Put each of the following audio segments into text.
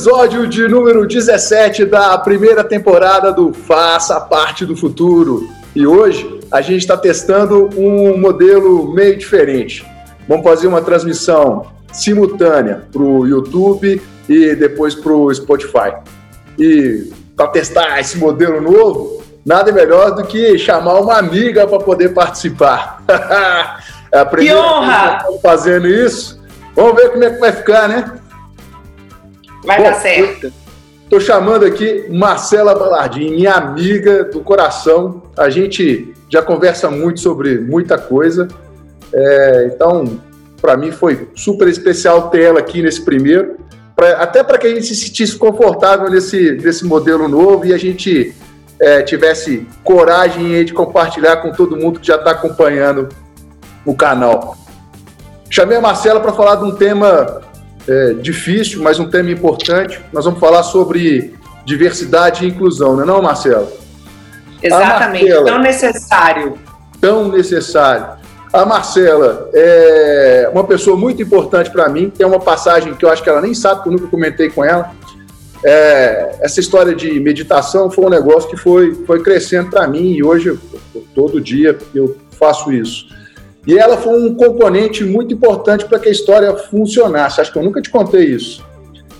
episódio de número 17 da primeira temporada do Faça Parte do Futuro. E hoje a gente está testando um modelo meio diferente. Vamos fazer uma transmissão simultânea para o YouTube e depois para o Spotify. E para testar esse modelo novo, nada melhor do que chamar uma amiga para poder participar. é a primeira que honra! Vez que fazendo isso. Vamos ver como é que vai ficar, né? Vai Bom, dar certo. Estou chamando aqui Marcela Balardim, minha amiga do coração. A gente já conversa muito sobre muita coisa. É, então, para mim foi super especial ter ela aqui nesse primeiro, pra, até para que a gente se sentisse confortável nesse, nesse modelo novo e a gente é, tivesse coragem de compartilhar com todo mundo que já está acompanhando o canal. Chamei a Marcela para falar de um tema é, difícil, mas um tema importante. Nós vamos falar sobre diversidade e inclusão, não é não, Marcelo? Exatamente, Marcela, tão necessário. Tão necessário. A Marcela é uma pessoa muito importante para mim. Tem uma passagem que eu acho que ela nem sabe, que eu nunca comentei com ela. É, essa história de meditação foi um negócio que foi, foi crescendo para mim e hoje, todo dia, eu faço isso. E ela foi um componente muito importante para que a história funcionasse. Acho que eu nunca te contei isso.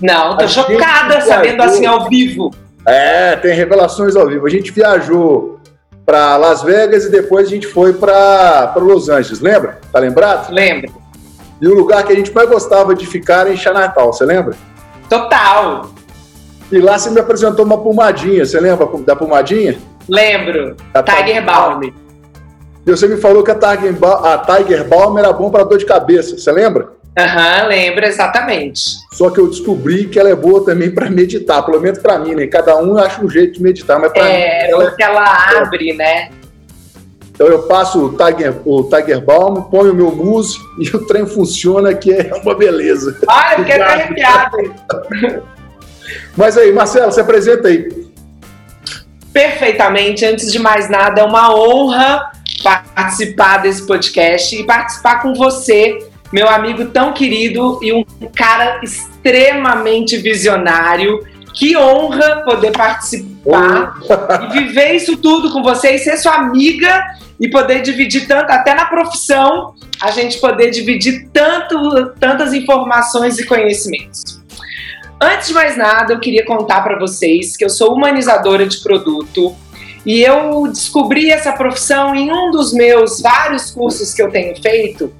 Não, tô a chocada sabendo assim ao vivo. É, tem revelações ao vivo. A gente viajou para Las Vegas e depois a gente foi para Los Angeles, lembra? Tá lembrado? Lembro. E o lugar que a gente mais gostava de ficar era em Chinatown, você lembra? Total. E lá você me apresentou uma pomadinha, você lembra da pomadinha? Lembro. A Tiger Balm. Você me falou que a Tiger, a Tiger Balm era bom para dor de cabeça, você lembra? Aham, uhum, lembro exatamente. Só que eu descobri que ela é boa também para meditar, pelo menos para mim, né? Cada um acha um jeito de meditar, mas para é, mim. Ela porque ela abre, né? Então eu passo o Tiger, o Tiger Balm, ponho o meu mousse e o trem funciona, que é uma beleza. Ah, eu quero arrepiado. Mas aí, Marcelo, se apresenta aí. Perfeitamente. Antes de mais nada, é uma honra participar desse podcast e participar com você, meu amigo tão querido e um cara extremamente visionário. Que honra poder participar oh. e viver isso tudo com você e ser sua amiga e poder dividir tanto, até na profissão, a gente poder dividir tanto, tantas informações e conhecimentos. Antes de mais nada, eu queria contar para vocês que eu sou humanizadora de produto e eu descobri essa profissão em um dos meus vários cursos que eu tenho feito.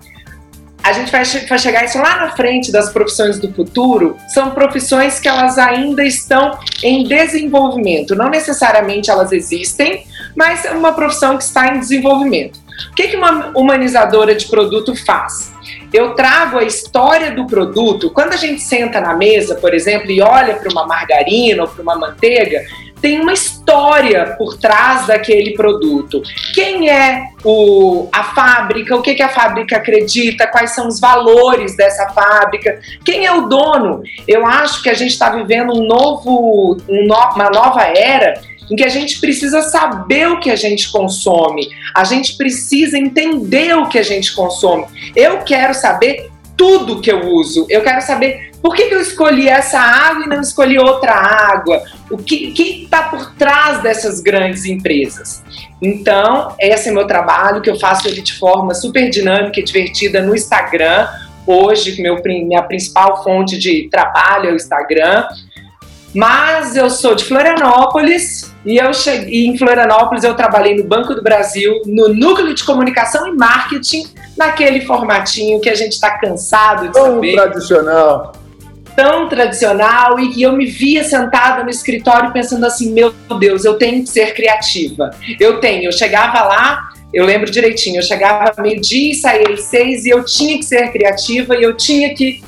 A gente vai, vai chegar isso lá na frente das profissões do futuro. São profissões que elas ainda estão em desenvolvimento. Não necessariamente elas existem, mas é uma profissão que está em desenvolvimento. O que, que uma humanizadora de produto faz? Eu trago a história do produto. Quando a gente senta na mesa, por exemplo, e olha para uma margarina ou para uma manteiga, tem uma história por trás daquele produto. Quem é o, a fábrica, o que, que a fábrica acredita, quais são os valores dessa fábrica, quem é o dono. Eu acho que a gente está vivendo um novo, um no, uma nova era em que a gente precisa saber o que a gente consome, a gente precisa entender o que a gente consome. Eu quero saber tudo que eu uso, eu quero saber por que, que eu escolhi essa água e não escolhi outra água? O que está por trás dessas grandes empresas? Então, esse é meu trabalho, que eu faço ele de forma super dinâmica e divertida no Instagram. Hoje, meu, minha principal fonte de trabalho é o Instagram. Mas eu sou de Florianópolis e eu cheguei em Florianópolis eu trabalhei no Banco do Brasil, no núcleo de comunicação e marketing, naquele formatinho que a gente está cansado de saber. tradicional tão tradicional e que eu me via sentada no escritório pensando assim, meu Deus, eu tenho que ser criativa. Eu tenho, eu chegava lá, eu lembro direitinho, eu chegava meio-dia e saía às seis e eu tinha que ser criativa e eu tinha que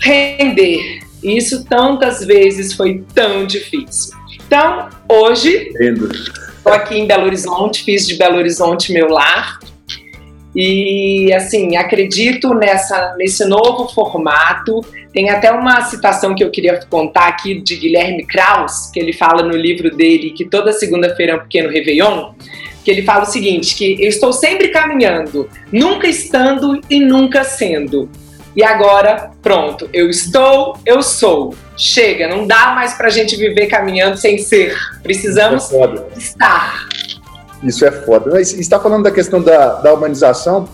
render. E isso tantas vezes foi tão difícil. Então, hoje, estou aqui em Belo Horizonte, fiz de Belo Horizonte meu lar. E assim, acredito nessa, nesse novo formato. Tem até uma citação que eu queria contar aqui de Guilherme Kraus, que ele fala no livro dele que toda segunda-feira é um pequeno Réveillon, que ele fala o seguinte: que eu estou sempre caminhando, nunca estando e nunca sendo. e agora, pronto, eu estou, eu sou. Chega, não dá mais pra gente viver caminhando sem ser. Precisamos estar. Isso é foda. Mas está falando da questão da, da humanização.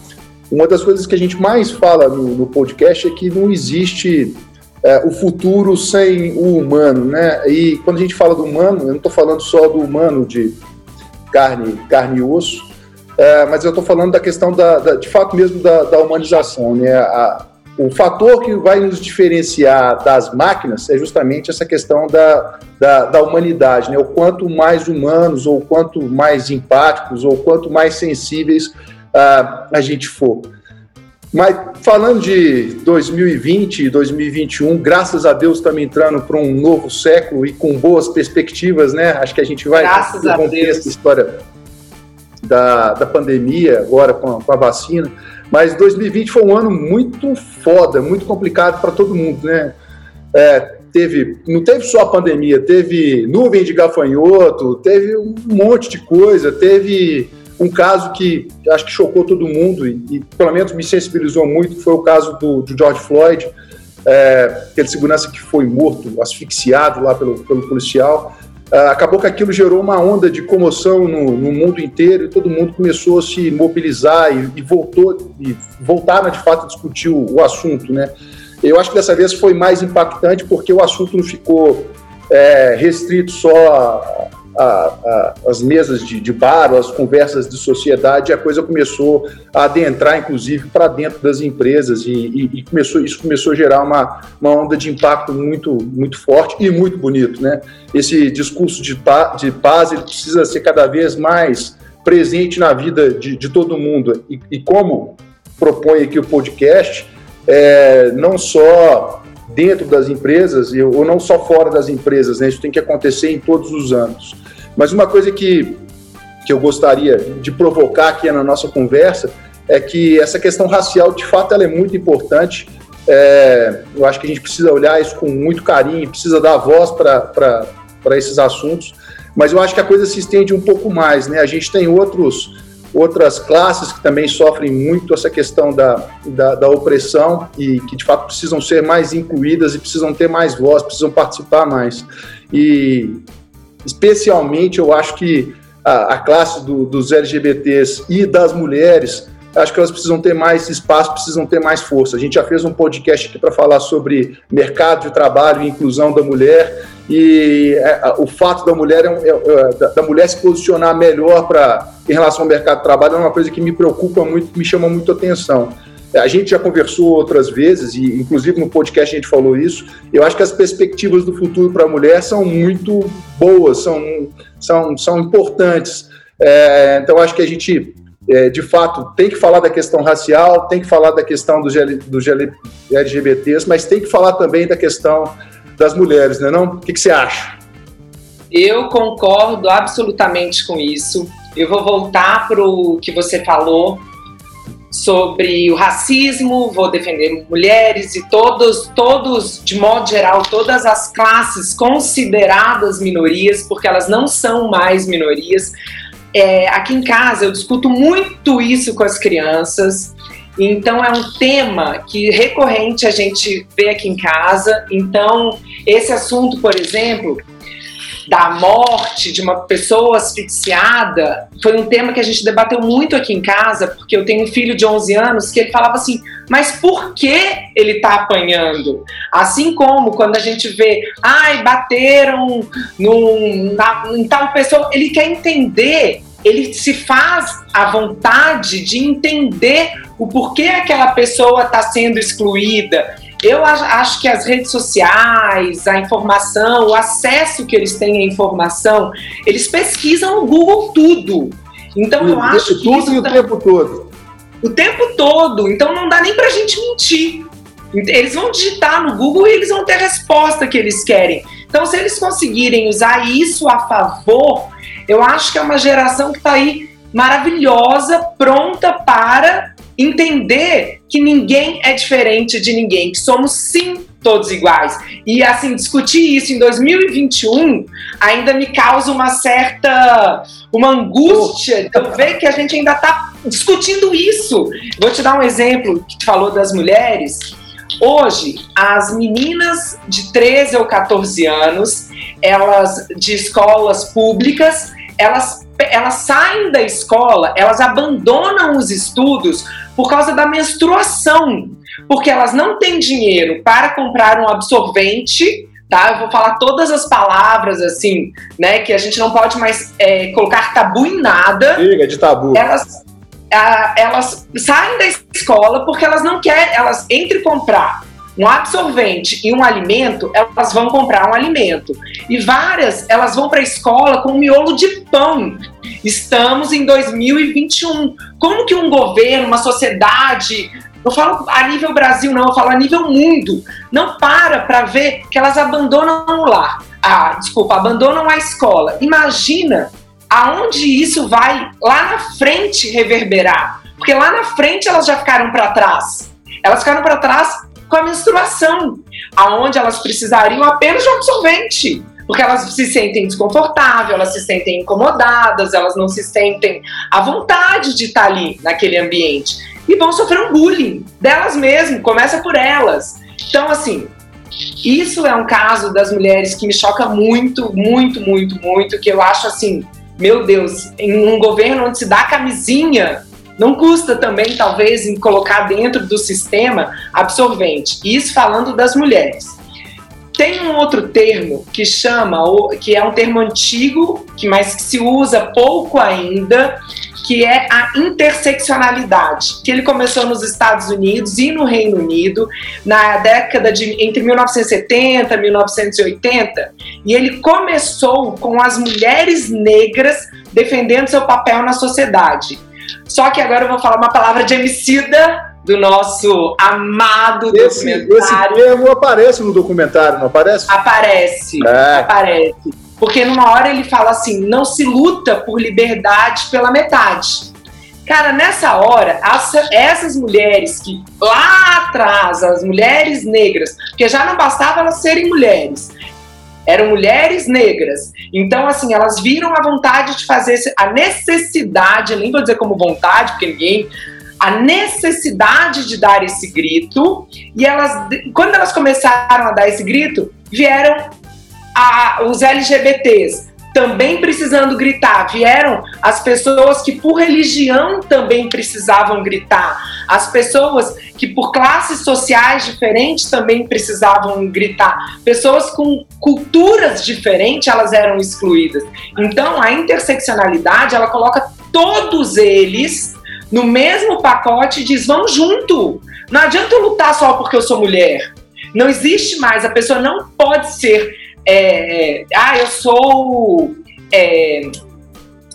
Uma das coisas que a gente mais fala no, no podcast é que não existe é, o futuro sem o humano, né? E quando a gente fala do humano, eu não estou falando só do humano de carne, carne e osso, é, mas eu estou falando da questão da, da, de fato mesmo da, da humanização, né? A, o fator que vai nos diferenciar das máquinas é justamente essa questão da, da, da, humanidade, né? O quanto mais humanos, ou quanto mais empáticos, ou quanto mais sensíveis uh, a gente for. Mas falando de 2020 e 2021, graças a Deus estamos entrando para um novo século e com boas perspectivas, né? Acho que a gente vai romper essa história da, da pandemia agora com a, com a vacina. Mas 2020 foi um ano muito foda, muito complicado para todo mundo, né? É, teve, não teve só a pandemia, teve nuvem de gafanhoto, teve um monte de coisa, teve um caso que acho que chocou todo mundo e, e pelo menos me sensibilizou muito, foi o caso do, do George Floyd, é, aquele segurança que foi morto, asfixiado lá pelo, pelo policial. Uh, acabou que aquilo gerou uma onda de comoção no, no, mundo inteiro e todo mundo começou a se mobilizar e, e voltou e voltaram de fato a discutir o, o, assunto, né? Eu acho que dessa vez foi mais impactante porque o assunto não ficou é, restrito só a, a, as mesas de, de bar, as conversas de sociedade, a coisa começou a adentrar, inclusive, para dentro das empresas e, e, e, começou, isso começou a gerar uma, uma onda de impacto muito, muito forte e muito bonito. Né? Esse discurso de, de paz ele precisa ser cada vez mais presente na vida de, de todo mundo. E, e como propõe aqui o podcast, é, não só dentro das empresas ou não só fora das empresas, né? Isso tem que acontecer em todos os anos. Mas uma coisa que, que eu gostaria de provocar aqui na nossa conversa é que essa questão racial, de fato, ela é muito importante. É, eu acho que a gente precisa olhar isso com muito carinho, precisa dar voz para esses assuntos, mas eu acho que a coisa se estende um pouco mais. Né? A gente tem outros, outras classes que também sofrem muito essa questão da, da, da, opressão e que de fato precisam ser mais incluídas e precisam ter mais voz, precisam participar mais. E especialmente eu acho que a, a classe do, dos LGBTs e das mulheres, acho que elas precisam ter mais espaço, precisam ter mais força. A gente já fez um podcast aqui para falar sobre mercado de trabalho e inclusão da mulher e é, o fato da mulher, é, é, da, mulher se posicionar melhor para em relação ao mercado de trabalho é uma coisa que me preocupa muito, me chama muito atenção. A gente já conversou outras vezes, e inclusive no podcast a gente falou isso. Eu acho que as perspectivas do futuro para a mulher são muito boas, são, são, são importantes. É, então, acho que a gente, é, de fato, tem que falar da questão racial, tem que falar da questão dos, dos LGBTs, mas tem que falar também da questão das mulheres, né? Não? O que, que você acha? Eu concordo absolutamente com isso. Eu vou voltar para o que você falou sobre o racismo, vou defender mulheres e todos, todos, de modo geral, todas as classes consideradas minorias, porque elas não são mais minorias. É, aqui em casa eu discuto muito isso com as crianças. Então é um tema que recorrente a gente vê aqui em casa. Então esse assunto, por exemplo, da morte de uma pessoa asfixiada foi um tema que a gente debateu muito aqui em casa, porque eu tenho um filho de 11 anos que ele falava assim: mas por que ele está apanhando? Assim como quando a gente vê, ai, bateram num, na, em tal pessoa, ele quer entender, ele se faz a vontade de entender o porquê aquela pessoa está sendo excluída. Eu acho que as redes sociais, a informação, o acesso que eles têm à informação, eles pesquisam no Google tudo. Então eu acho que tudo e o tempo todo. O tempo todo. Então não dá nem pra gente mentir. Eles vão digitar no Google e eles vão ter a resposta que eles querem. Então, se eles conseguirem usar isso a favor, eu acho que é uma geração que está aí maravilhosa, pronta para entender que ninguém é diferente de ninguém, que somos sim todos iguais. E assim, discutir isso em 2021 ainda me causa uma certa uma angústia de eu ver que a gente ainda está discutindo isso. Vou te dar um exemplo que tu falou das mulheres. Hoje, as meninas de 13 ou 14 anos, elas de escolas públicas, elas, elas saem da escola, elas abandonam os estudos por causa da menstruação, porque elas não têm dinheiro para comprar um absorvente tá? Eu vou falar todas as palavras, assim, né? Que a gente não pode mais é, colocar tabu em nada. Liga de tabu. Elas, a, elas saem da escola porque elas não querem, elas entre comprar um absorvente e um alimento, elas vão comprar um alimento. E várias, elas vão para a escola com um miolo de pão. Estamos em 2021. Como que um governo, uma sociedade, eu falo a nível Brasil, não, eu falo a nível mundo. Não para para ver que elas abandonam o lar. Ah, desculpa, abandonam a escola. Imagina aonde isso vai lá na frente reverberar. Porque lá na frente elas já ficaram para trás. Elas ficaram para trás com a menstruação, aonde elas precisariam apenas de um absorvente. Porque elas se sentem desconfortáveis, elas se sentem incomodadas, elas não se sentem à vontade de estar ali naquele ambiente e vão sofrer um bullying delas mesmas, começa por elas. Então, assim, isso é um caso das mulheres que me choca muito, muito, muito, muito, que eu acho assim, meu Deus, em um governo onde se dá camisinha, não custa também, talvez, em colocar dentro do sistema absorvente. Isso falando das mulheres. Tem um outro termo que chama, que é um termo antigo, que mas que se usa pouco ainda, que é a interseccionalidade, que ele começou nos Estados Unidos e no Reino Unido na década de entre 1970 e 1980, e ele começou com as mulheres negras defendendo seu papel na sociedade. Só que agora eu vou falar uma palavra de emicida do nosso amado esse, documentário. Esse termo aparece no documentário, não aparece? Aparece, é. aparece. Porque numa hora ele fala assim: não se luta por liberdade pela metade. Cara, nessa hora, essas mulheres que lá atrás, as mulheres negras, porque já não bastava elas serem mulheres, eram mulheres negras. Então, assim, elas viram a vontade de fazer, a necessidade, nem vou dizer como vontade, porque ninguém. A necessidade de dar esse grito, e elas, quando elas começaram a dar esse grito, vieram a, os LGBTs também precisando gritar. Vieram as pessoas que por religião também precisavam gritar. As pessoas que por classes sociais diferentes também precisavam gritar. Pessoas com culturas diferentes, elas eram excluídas. Então, a interseccionalidade, ela coloca todos eles no mesmo pacote e diz: "Vamos junto". Não adianta eu lutar só porque eu sou mulher. Não existe mais, a pessoa não pode ser é, ah, eu sou. É,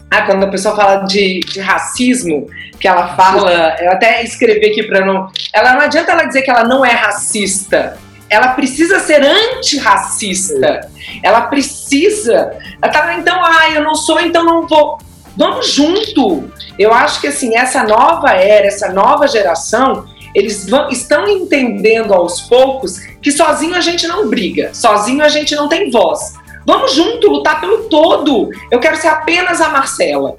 ah, quando a pessoa fala de, de, racismo, que ela fala, eu até escrevi aqui para não. Ela não adianta ela dizer que ela não é racista. Ela precisa ser antirracista. Ela precisa. Ela tá, então, ah, eu não sou, então não vou. Vamos junto. Eu acho que assim, essa nova era, essa nova geração, eles vão, estão entendendo aos poucos que sozinho a gente não briga, sozinho a gente não tem voz. Vamos junto lutar pelo todo. Eu quero ser apenas a Marcela.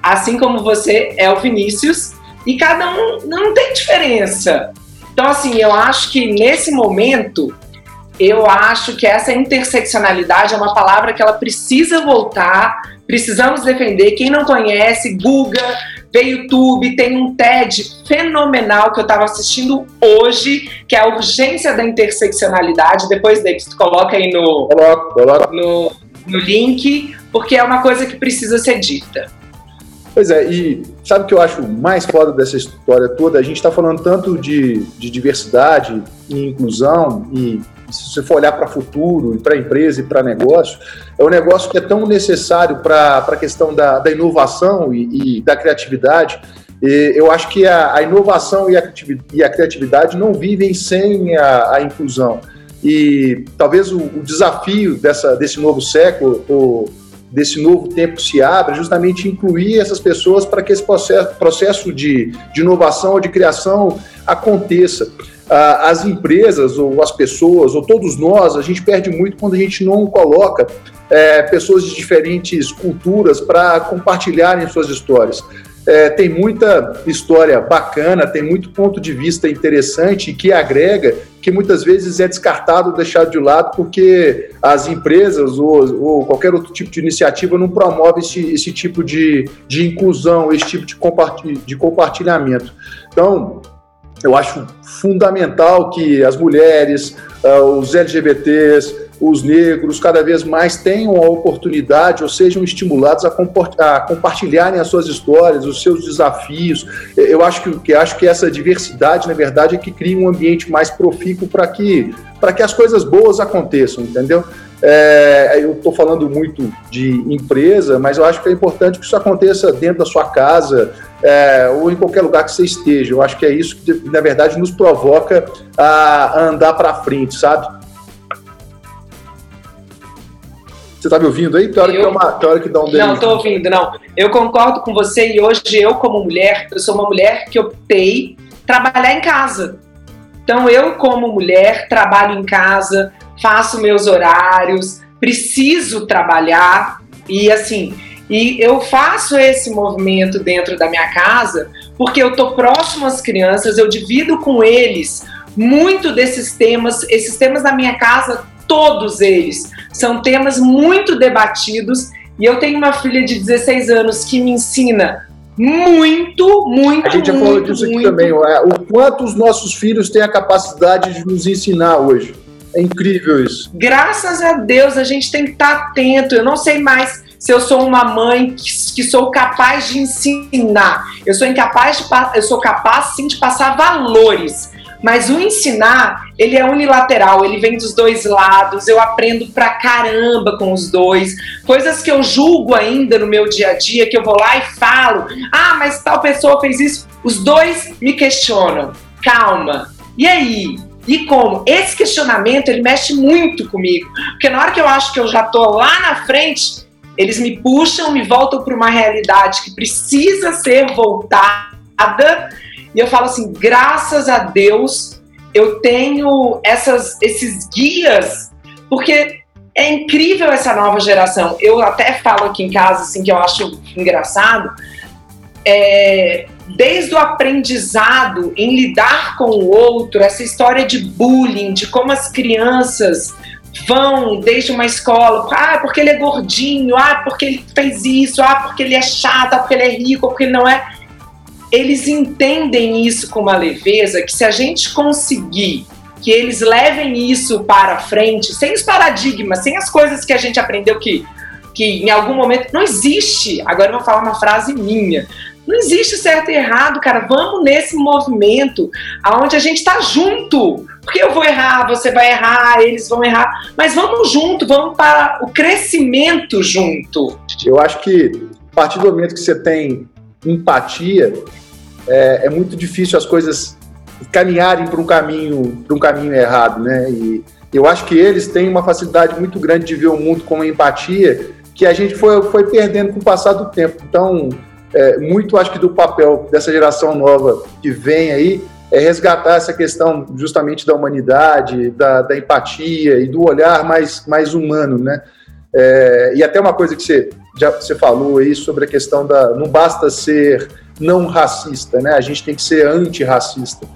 Assim como você é o Vinícius, e cada um não tem diferença. Então, assim, eu acho que nesse momento, eu acho que essa interseccionalidade é uma palavra que ela precisa voltar, precisamos defender. Quem não conhece, Google, vê YouTube, tem um TED fenomenal que eu estava assistindo hoje, que é a urgência da interseccionalidade. Depois, Davis, tu coloca aí no, no, no link, porque é uma coisa que precisa ser dita. Pois é, e sabe o que eu acho mais foda dessa história toda? A gente está falando tanto de, de diversidade e inclusão e se você for olhar para futuro, para a empresa e para negócio, é um negócio que é tão necessário para a questão da, da inovação e, e, da criatividade. E eu acho que a, a inovação e a, e a, criatividade não vivem sem a, a inclusão. E talvez o, o, desafio dessa, desse novo século, ou desse novo tempo se abra, justamente incluir essas pessoas para que esse processo, processo de, de inovação ou de criação aconteça as empresas ou as pessoas ou todos nós, a gente perde muito quando a gente não coloca é, pessoas de diferentes culturas para compartilharem suas histórias. é, tem muita história bacana, tem muito ponto de vista interessante que agrega, que muitas vezes é descartado, deixado de lado, porque as empresas ou, ou qualquer outro tipo de iniciativa não promove esse, esse tipo de, de inclusão, esse tipo de, de compartilhamento. Então, eu acho fundamental que as mulheres, uh, os LGBTs, os negros cada vez mais tenham a oportunidade ou sejam estimulados a, a, compartilharem as suas histórias, os seus desafios. Eu acho que, que, acho que essa diversidade, na verdade, é que cria um ambiente mais profícuo para que, que as coisas boas aconteçam, entendeu? É, eu estou falando muito de empresa, mas eu acho que é importante que isso aconteça dentro da sua casa é, ou em qualquer lugar que você esteja. Eu acho que é isso que, na verdade, nos provoca a andar para frente, sabe? Você está me ouvindo aí? Tem hora, eu... que, é uma, tem hora que dá um Não, estou ouvindo, não. Eu concordo com você e hoje eu, como mulher, eu sou uma mulher que optei trabalhar em casa. Então, eu, como mulher, trabalho em casa, faço meus horários, preciso trabalhar e assim. E eu faço esse movimento dentro da minha casa porque eu tô próximo às crianças, eu divido com eles muito desses temas. Esses temas da minha casa todos eles. São temas muito debatidos e eu tenho uma filha de 16 anos que me ensina muito, muito, A gente já falou disso aqui também, é, o quanto os nossos filhos têm a capacidade de nos ensinar hoje. É incrível isso. Graças a Deus, a gente tem que estar atento. Eu não sei mais se eu sou uma mãe que, que sou capaz de ensinar. Eu sou incapaz de eu sou capaz sim de passar valores. Mas o ensinar, ele é unilateral, ele vem dos dois lados, eu aprendo pra caramba com os dois. Coisas que eu julgo ainda no meu dia a dia, que eu vou lá e falo: ah, mas tal pessoa fez isso. Os dois me questionam. Calma. E aí? E como? Esse questionamento, ele mexe muito comigo. Porque na hora que eu acho que eu já tô lá na frente, eles me puxam, me voltam para uma realidade que precisa ser voltada e eu falo assim, graças a Deus eu tenho essas, esses guias, porque é incrível essa nova geração. Eu até falo aqui em casa, assim, que eu acho engraçado, é, desde o aprendizado em lidar com o outro, essa história de bullying, de como as crianças vão desde uma escola, ah, porque ele é gordinho, ah, porque ele fez isso, ah, porque ele é chato, ah, porque ele é rico, porque ele não é eles entendem isso com uma leveza que se a gente conseguir que eles levem isso para frente, sem os paradigmas, sem as coisas que a gente aprendeu que, que em algum momento não existe. Agora eu vou falar uma frase minha. Não existe certo e errado, cara. Vamos nesse movimento aonde a gente está junto. Porque eu vou errar, você vai errar, eles vão errar, mas vamos junto, vamos para o crescimento junto. Eu acho que a partir do momento que você tem empatia, é, é muito difícil as coisas caminharem para um caminho para um caminho errado, né? E eu acho que eles têm uma facilidade muito grande de ver o mundo com empatia que a gente foi, foi perdendo com o passar do tempo. Então, é, muito acho que do papel dessa geração nova que vem aí é resgatar essa questão justamente da humanidade, da, da empatia e do olhar mais, mais humano, né? É, e até uma coisa que você já você falou aí sobre a questão da não basta ser não racista, né? A gente tem que ser antirracista.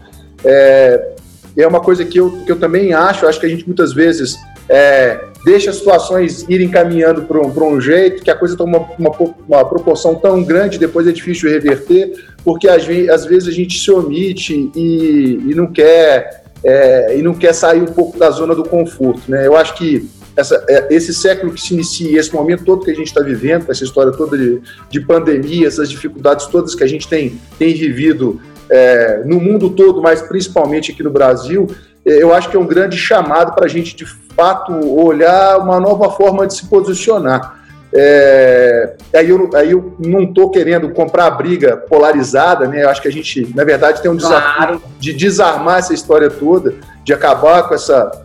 É, é uma coisa que eu, que eu também acho, acho que a gente muitas vezes é, deixa as situações irem caminhando para um, um jeito que a coisa toma uma, uma, uma, proporção tão grande, depois é difícil reverter, porque às, às vezes a gente se omite e, e não quer é, e não quer sair um pouco da zona do conforto, né? Eu acho que essa, é, esse século que se inicia, esse momento todo que a gente está vivendo, essa história toda de, de, pandemia, essas dificuldades todas que a gente tem, tem vivido é, no mundo todo, mas principalmente aqui no Brasil, eu acho que é um grande chamado para a gente, de fato, olhar uma nova forma de se posicionar. É, aí, eu, aí eu não estou querendo comprar a briga polarizada, né? Eu acho que a gente, na verdade, tem um desafio claro. de desarmar essa história toda, de acabar com essa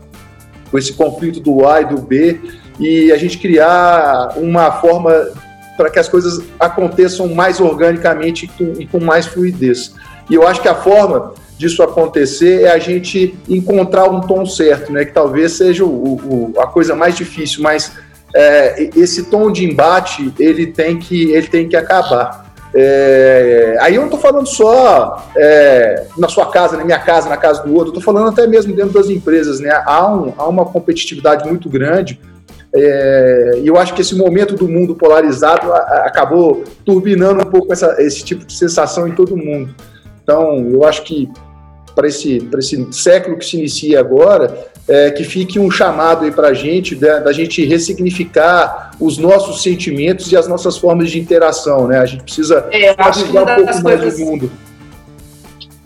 com esse conflito do A e do B, e a gente criar uma forma para que as coisas aconteçam mais organicamente e com, e com mais fluidez. E eu acho que a forma disso acontecer é a gente encontrar um tom certo, né? Que talvez seja o, o, a coisa mais difícil, mas é, esse tom de embate ele tem que ele tem que acabar. É, aí eu não estou falando só é, na sua casa, na minha casa, na casa do outro, estou falando até mesmo dentro das empresas, né? Há, um, há uma competitividade muito grande é, e eu acho que esse momento do mundo polarizado a, a, acabou turbinando um pouco essa, esse tipo de sensação em todo mundo. Então, eu acho que para esse, esse século que se inicia agora, é, que fique um chamado aí para a gente, da, da, gente ressignificar os nossos sentimentos e as nossas formas de interação, né? A gente precisa é, um pouco mais do mundo.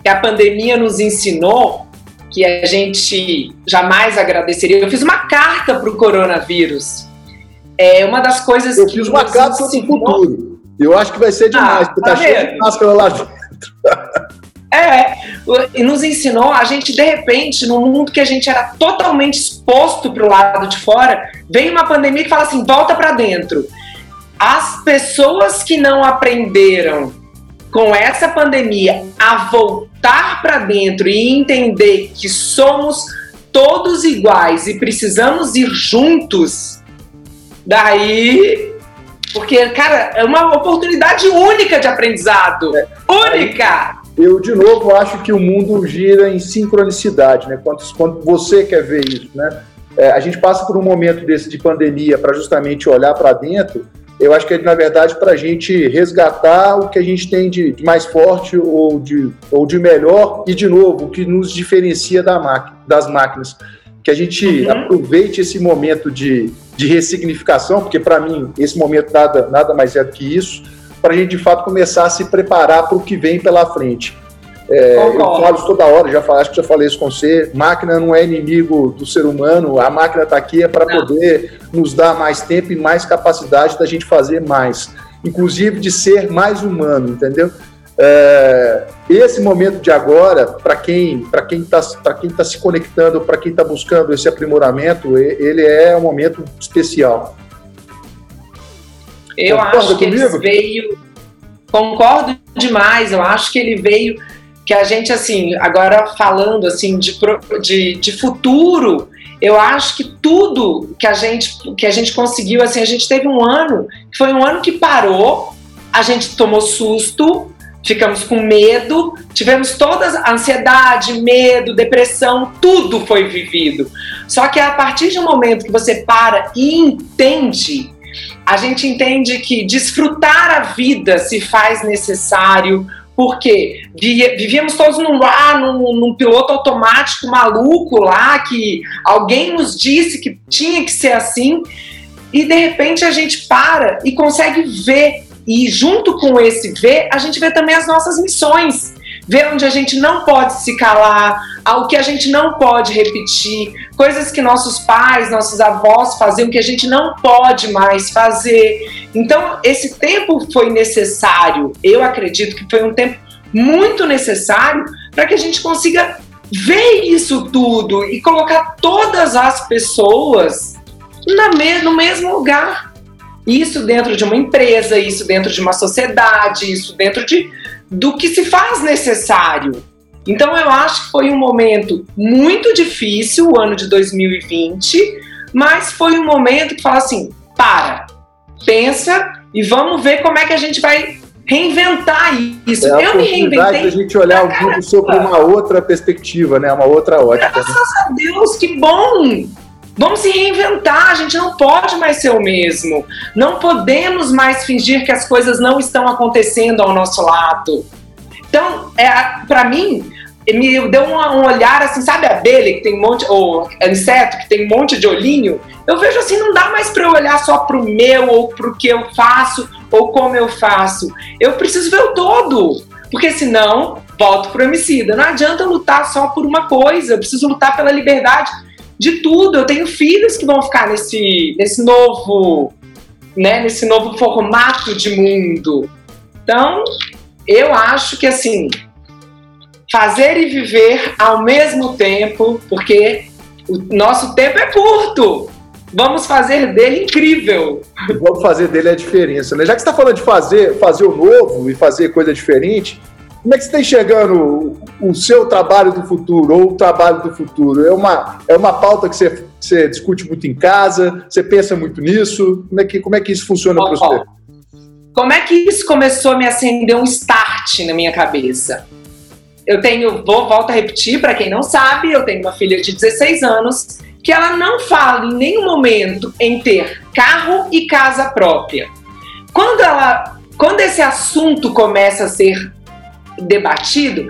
Que a pandemia nos ensinou que a gente jamais agradeceria. Eu fiz uma carta para o coronavírus. É uma das coisas eu que. Eu fiz uma carta sobre o futuro. Eu acho que vai ser demais, ah, porque tá, tá cheio de máscara lá dentro. É, e nos ensinou a gente, de repente, num mundo que a gente era totalmente exposto para o lado de fora, vem uma pandemia que fala assim: volta para dentro. As pessoas que não aprenderam com essa pandemia a voltar para dentro e entender que somos todos iguais e precisamos ir juntos, daí. Porque, cara, é uma oportunidade única de aprendizado. É. Única! Eu, de novo, acho que o mundo gira em sincronicidade, né? Quando, quando você quer ver isso, né? É, a gente passa por um momento desse de pandemia para justamente olhar para dentro. Eu acho que é, na verdade, para a gente resgatar o que a gente tem de, de, mais forte ou de, ou de melhor e, de novo, o que nos diferencia da máquina, das máquinas. Que a gente uhum. aproveite esse momento de, de ressignificação, porque, para mim, esse momento nada, nada mais é do que isso para a gente de fato começar a se preparar para o que vem pela frente. É, eu falo isso toda hora, já falei, acho que já falei isso com você. Máquina não é inimigo do ser humano, a máquina está aqui é para poder nos dar mais tempo e mais capacidade da gente fazer mais, inclusive de ser mais humano, entendeu? É, esse momento de agora, para quem para quem está para quem tá se conectando, para quem está buscando esse aprimoramento, ele é um momento especial. Eu Concorda acho que comigo? ele veio. Concordo demais, eu acho que ele veio. Que a gente, assim, agora falando assim de, de, de futuro, eu acho que tudo que a gente que a gente conseguiu, assim, a gente teve um ano que foi um ano que parou, a gente tomou susto, ficamos com medo, tivemos todas ansiedade, medo, depressão, tudo foi vivido. Só que a partir de um momento que você para e entende a gente entende que desfrutar a vida se faz necessário, porque vivíamos todos num, ah, num, num, piloto automático maluco lá, que alguém nos disse que tinha que ser assim, e de repente a gente para e consegue ver, e junto com esse ver, a gente vê também as nossas missões ver onde a gente não pode se calar, ao que a gente não pode repetir, coisas que nossos pais, nossos avós faziam que a gente não pode mais fazer. Então, esse tempo foi necessário. Eu acredito que foi um tempo muito necessário para que a gente consiga ver isso tudo e colocar todas as pessoas no mesmo lugar. Isso dentro de uma empresa, isso dentro de uma sociedade, isso dentro de do que se faz necessário. Então eu acho que foi um momento muito difícil, o ano de 2020, mas foi um momento que fala assim: para, pensa e vamos ver como é que a gente vai reinventar isso. É eu me reinventei. a gente olhar o mundo sobre uma outra perspectiva, né? Uma outra ótica. Graças a Deus, que bom! Vamos se reinventar, a gente não pode mais ser o mesmo. Não podemos mais fingir que as coisas não estão acontecendo ao nosso lado. Então, é, para mim, me deu um, um, olhar assim, sabe abelha que tem um monte, ou inseto que tem um monte de olhinho? Eu vejo assim, não dá mais para eu olhar só pro meu, ou pro que eu faço, ou como eu faço. Eu preciso ver o todo, porque senão volto pro homicida. Não adianta lutar só por uma coisa, eu preciso lutar pela liberdade de tudo. Eu tenho filhos que vão ficar nesse, nesse novo, né, nesse novo formato de mundo. Então, eu acho que assim, fazer e viver ao mesmo tempo, porque o nosso tempo é curto. Vamos fazer dele incrível. Vamos fazer dele a diferença, né? Já que você está falando de fazer, fazer o novo e fazer coisa diferente, como é que você está enxergando o, seu trabalho do futuro ou o trabalho do futuro? É uma, é uma pauta que você, você discute muito em casa? Você pensa muito nisso? Como é que, como é que isso funciona para você? como é que isso começou a me acender um start na minha cabeça? Eu tenho, vou volto a repetir para quem não sabe, eu tenho uma filha de 16 anos que ela não fala em nenhum momento em ter carro e casa própria. Quando ela, quando esse assunto começa a ser debatido,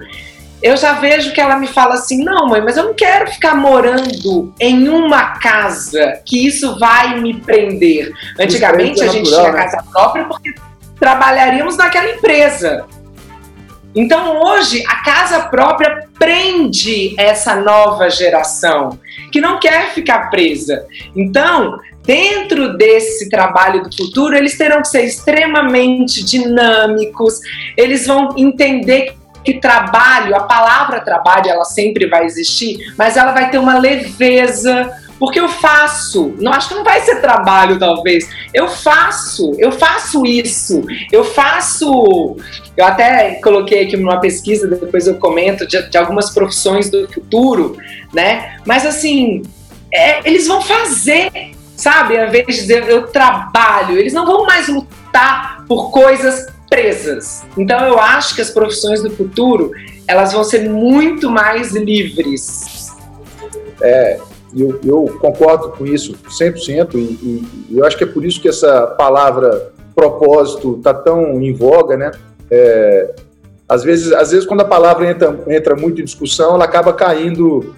eu já vejo que ela me fala assim: não, mãe, mas eu não quero ficar morando em uma casa que isso vai me prender. Antigamente a gente tinha né? casa própria porque trabalharíamos naquela empresa. Então hoje a casa própria prende essa nova geração que não quer ficar presa. Então, dentro desse trabalho do futuro, eles terão que ser extremamente dinâmicos, eles vão entender que trabalho, a palavra trabalho, ela sempre vai existir, mas ela vai ter uma leveza, porque eu faço. Não acho que não vai ser trabalho, talvez. Eu faço, eu faço isso. Eu faço. Eu até coloquei aqui numa pesquisa, depois eu comento, de, de algumas profissões do futuro, né? Mas assim, é, eles vão fazer, sabe? Ao invés de dizer eu trabalho, eles não vão mais lutar por coisas presas. Então eu acho que as profissões do futuro elas vão ser muito mais livres. É, eu, eu concordo com isso 100% e, e, eu acho que é por isso que essa palavra propósito está tão em voga, né? É, às vezes, às vezes quando a palavra entra, entra muito em discussão, ela acaba caindo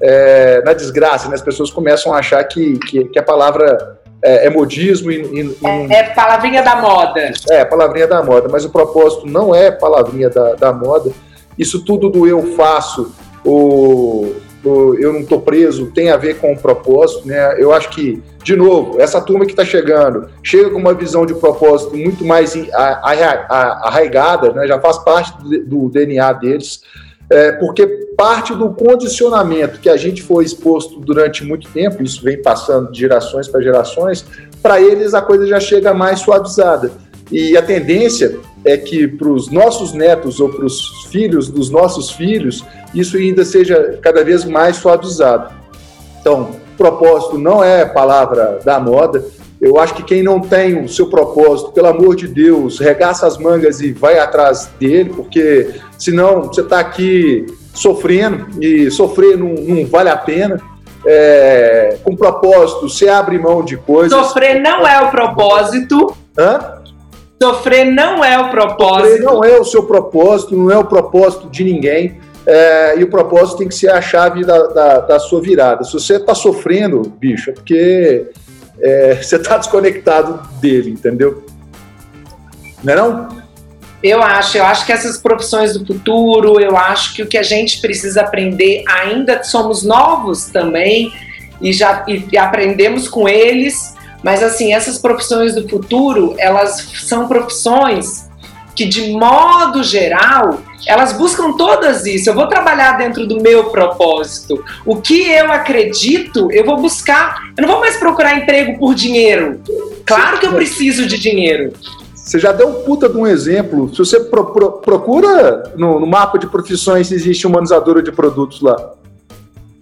é, na desgraça, né? As pessoas começam a achar que, que, que a palavra é, é modismo e, e, é, é, palavrinha da moda. É, palavrinha da moda, mas o propósito não é palavrinha da, da moda. Isso tudo do eu faço, o, o eu não estou preso, tem a ver com o propósito, né? Eu acho que, de novo, essa turma que está chegando, chega com uma visão de propósito muito mais arraigada, né? já faz parte do, do DNA deles é, porque parte do condicionamento que a gente foi exposto durante muito tempo, isso vem passando de gerações para gerações, para eles a coisa já chega mais suavizada. E a tendência é que para os nossos netos ou para os filhos dos nossos filhos, isso ainda seja cada vez mais suavizado. Então, propósito não é palavra da moda, eu acho que quem não tem o seu propósito, pelo amor de Deus, regaça as mangas e vai atrás dele, porque senão você está aqui sofrendo e sofrer não, não vale a pena. É, com propósito, você abre mão de coisas. Sofrer não é o propósito. Hã? Sofrer não é o propósito. Sofrer não é o seu propósito, não é o propósito de ninguém. É, e o propósito tem que ser a chave da, da, da sua virada. Se você está sofrendo, bicho, é porque é, você está desconectado dele, entendeu? Não é não? Eu acho, eu acho que essas profissões do futuro, eu acho que o que a gente precisa aprender ainda somos novos também e já e, e aprendemos com eles, mas assim, essas profissões do futuro, elas são profissões que de modo geral elas buscam todas isso. Eu vou trabalhar dentro do meu propósito. O que eu acredito, eu vou buscar. Eu não vou mais procurar emprego por dinheiro. Claro que eu preciso de dinheiro. Você já deu um puta de um exemplo. Se você pro, pro, procura no, no, mapa de profissões se existe humanizadora de produtos lá.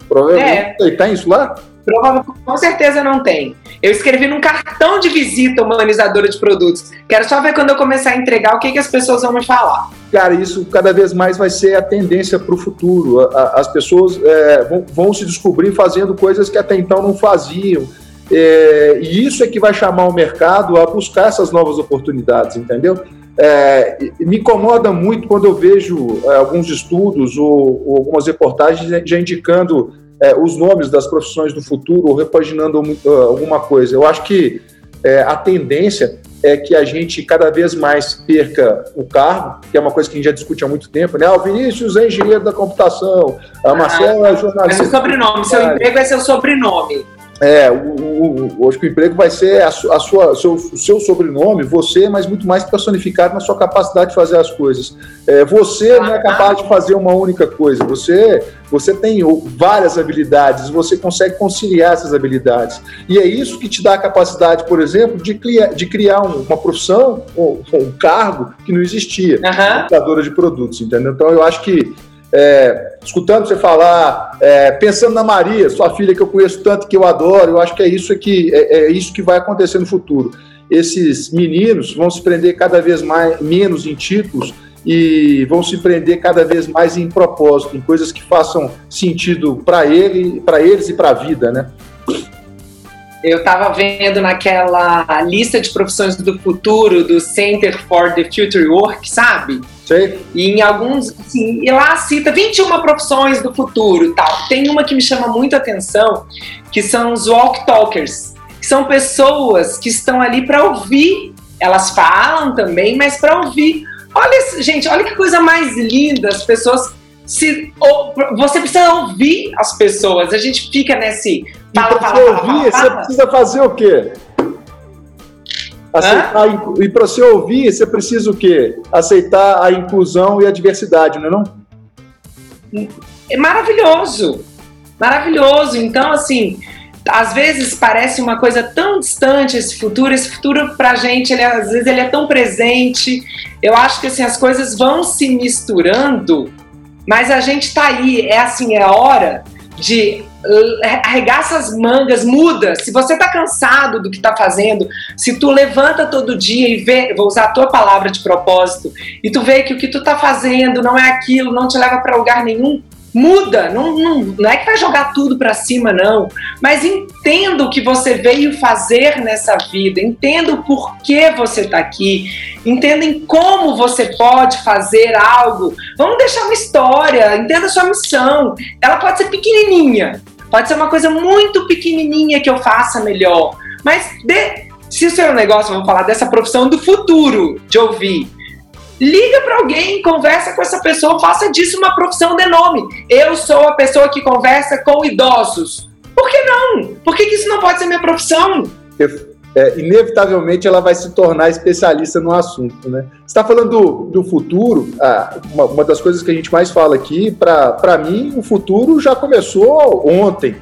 Provavelmente é. tem isso lá? Provavelmente, com certeza não tem. Eu escrevi num cartão de visita humanizadora de produtos. Quero só ver quando eu começar a entregar o que, que as pessoas vão me falar. Cara, isso cada vez mais vai ser a tendência para o futuro. As pessoas é, vão, vão, se descobrir fazendo coisas que até então não faziam. É, e isso é que vai chamar o mercado a buscar essas novas oportunidades, entendeu? É, me incomoda muito quando eu vejo é, alguns estudos ou, ou, algumas reportagens já indicando é, os nomes das profissões do futuro ou repaginando uh, alguma coisa. Eu acho que é, a tendência é que a gente cada vez mais perca o cargo, que é uma coisa que a gente já discute há muito tempo, né? Ah, o Vinícius é engenheiro da computação, a Marcela é jornalista. É o sobrenome, seu emprego é seu sobrenome. É, o, o, o, acho que o emprego vai ser a, a sua, seu, o seu sobrenome, você, mas muito mais personificado na sua capacidade de fazer as coisas. É, você não é capaz de fazer uma única coisa, você, você tem várias habilidades, você consegue conciliar essas habilidades. E é isso que te dá a capacidade, por exemplo, de criar, de criar uma profissão, ou um cargo que não existia, uhum. de produtos, entendeu? Então eu acho que é, escutando você falar, é, pensando na Maria, sua filha que eu conheço tanto, que eu adoro, eu acho que é isso que, é, é, isso que vai acontecer no futuro. esses meninos vão se prender cada vez mais, menos em títulos e vão se prender cada vez mais em propósito, em coisas que façam sentido para ele, para eles e para a vida, né? Eu estava vendo naquela lista de profissões do futuro do Center for the Future Work, sabe? Sei. E em alguns, assim, e lá cita 21 profissões do futuro, tal. Tem uma que me chama muito atenção, que são os walk talkers, que são pessoas que estão ali para ouvir. Elas falam também, mas para ouvir. Olha, gente, olha que coisa mais linda, as pessoas se ou, você precisa ouvir as pessoas. A gente fica nesse fala, fala, fala, ouvir, fala, você precisa fazer o quê? Aceitar, e para você ouvir, você precisa o quê? Aceitar a inclusão e a diversidade, não é não? É maravilhoso. Maravilhoso. Então, assim, às vezes parece uma coisa tão distante esse futuro. Esse futuro pra gente, ele, às vezes ele é tão presente. Eu acho que assim, as coisas vão se misturando mas a gente tá aí, é assim, é hora de arregaça as mangas, muda. Se você tá cansado do que tá fazendo, se tu levanta todo dia e vê, vou usar a tua palavra de propósito, e tu vê que o que tu tá fazendo não é aquilo, não te leva para lugar nenhum, muda, não, não, não é que vai jogar tudo para cima, não, mas entenda o que você veio fazer nessa vida, entenda o porquê você está aqui, entendem como você pode fazer algo. Vamos deixar uma história, entenda a sua missão. Ela pode ser pequenininha, pode ser uma coisa muito pequenininha que eu faça melhor, mas de, se o seu negócio, vamos falar dessa profissão do futuro, de ouvir, Liga para alguém, conversa com essa pessoa, faça disso uma profissão de nome. Eu sou a pessoa que conversa com idosos. Por que não? Por que, que isso não pode ser minha profissão? É, inevitavelmente ela vai se tornar especialista no assunto, né? Você está falando do, do futuro, ah, uma, uma, das coisas que a gente mais fala aqui, para mim, o futuro já começou ontem.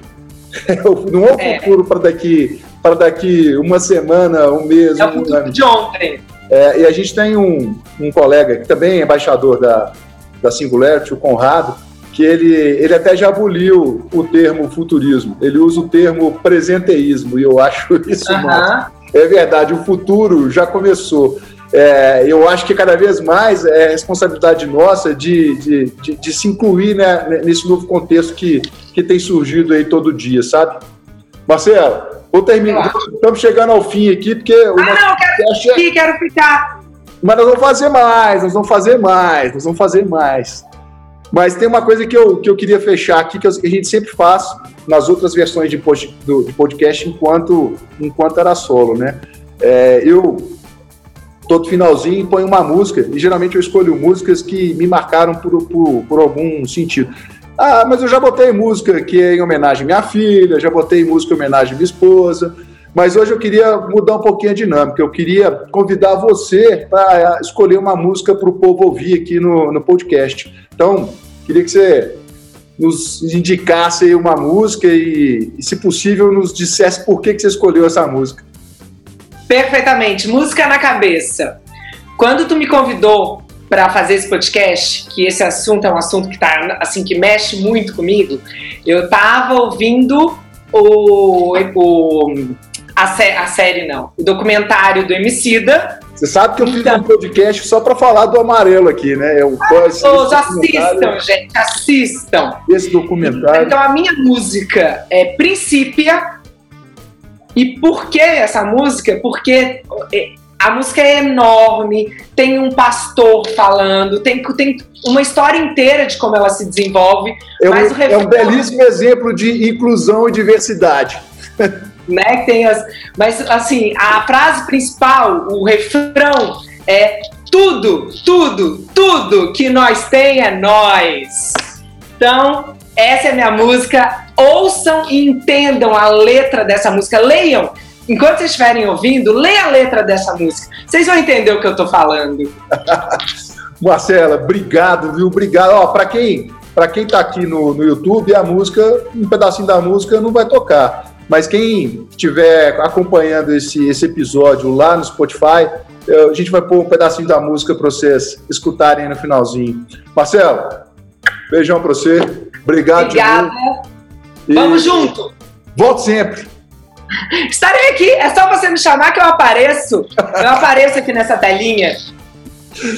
não é o é. futuro para daqui, daqui uma semana, um mês, é um o futuro ano. de ontem. É, e a gente tem um, um colega que também é embaixador da, da Singularity, o Conrado, que ele, ele até já aboliu o termo futurismo, ele usa o termo presenteísmo, e eu acho isso uhum. É verdade, o futuro já começou. É, eu acho que cada vez mais é responsabilidade nossa de, de, de, de se incluir né, nesse novo contexto que, que tem surgido aí todo dia, sabe? Marcelo, Vou terminar. Estamos chegando ao fim aqui, porque. Ah, não, quero ficar, quero ficar. Mas nós vamos fazer mais, nós vamos fazer mais, nós vamos fazer mais. Mas tem uma coisa que eu, que eu queria fechar aqui, que a gente sempre faz nas outras versões de, post, do, de podcast enquanto, enquanto era solo, né? É, eu, todo finalzinho, ponho uma música, e geralmente eu escolho músicas que me marcaram por, por, por algum sentido. Ah, mas eu já botei música que é em homenagem à minha filha, já botei música em homenagem à minha esposa. Mas hoje eu queria mudar um pouquinho a dinâmica. Eu queria convidar você para escolher uma música para o povo ouvir aqui no, no podcast. Então, queria que você nos indicasse uma música e, e, se possível, nos dissesse por que, que você escolheu essa música. Perfeitamente. Música na cabeça. Quando tu me convidou para fazer esse podcast, que esse assunto é um assunto que tá assim que mexe muito comigo, eu tava ouvindo o, o a, sé, a série não, o documentário do Emicida. Você sabe que eu fiz então, um podcast só para falar do amarelo aqui, né? Eu, ah, todos assistam, gente, assistam. Esse documentário. Então a minha música é Princípia. E por que essa música? Porque é, a música é enorme, tem um pastor falando, tem, tem uma história inteira de como ela se desenvolve. É um, refrão, é um belíssimo exemplo de inclusão e diversidade. Né, tem as, mas assim, a frase principal, o refrão é tudo, tudo, tudo que nós tem é nós. Então, essa é a minha música. Ouçam e entendam a letra dessa música. Leiam enquanto vocês estiverem ouvindo, lê a letra dessa música. Vocês vão entender o que eu tô falando. Marcela, obrigado, viu? Obrigado. Ó, para quem, para quem tá aqui no, no YouTube, a música, um pedacinho da música não vai tocar. Mas quem estiver acompanhando esse, esse episódio lá no Spotify, a gente vai pôr um pedacinho da música para vocês escutarem no finalzinho. Marcelo, beijão para você. Obrigado. Obrigada. Vamos junto. Volte sempre. Estarei aqui, é só você me chamar que eu apareço. Eu apareço aqui nessa telinha.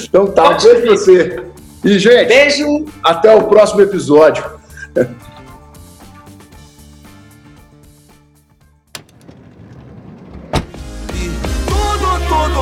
Então tá, um beijo pra você. E, gente, beijo. Até o próximo episódio.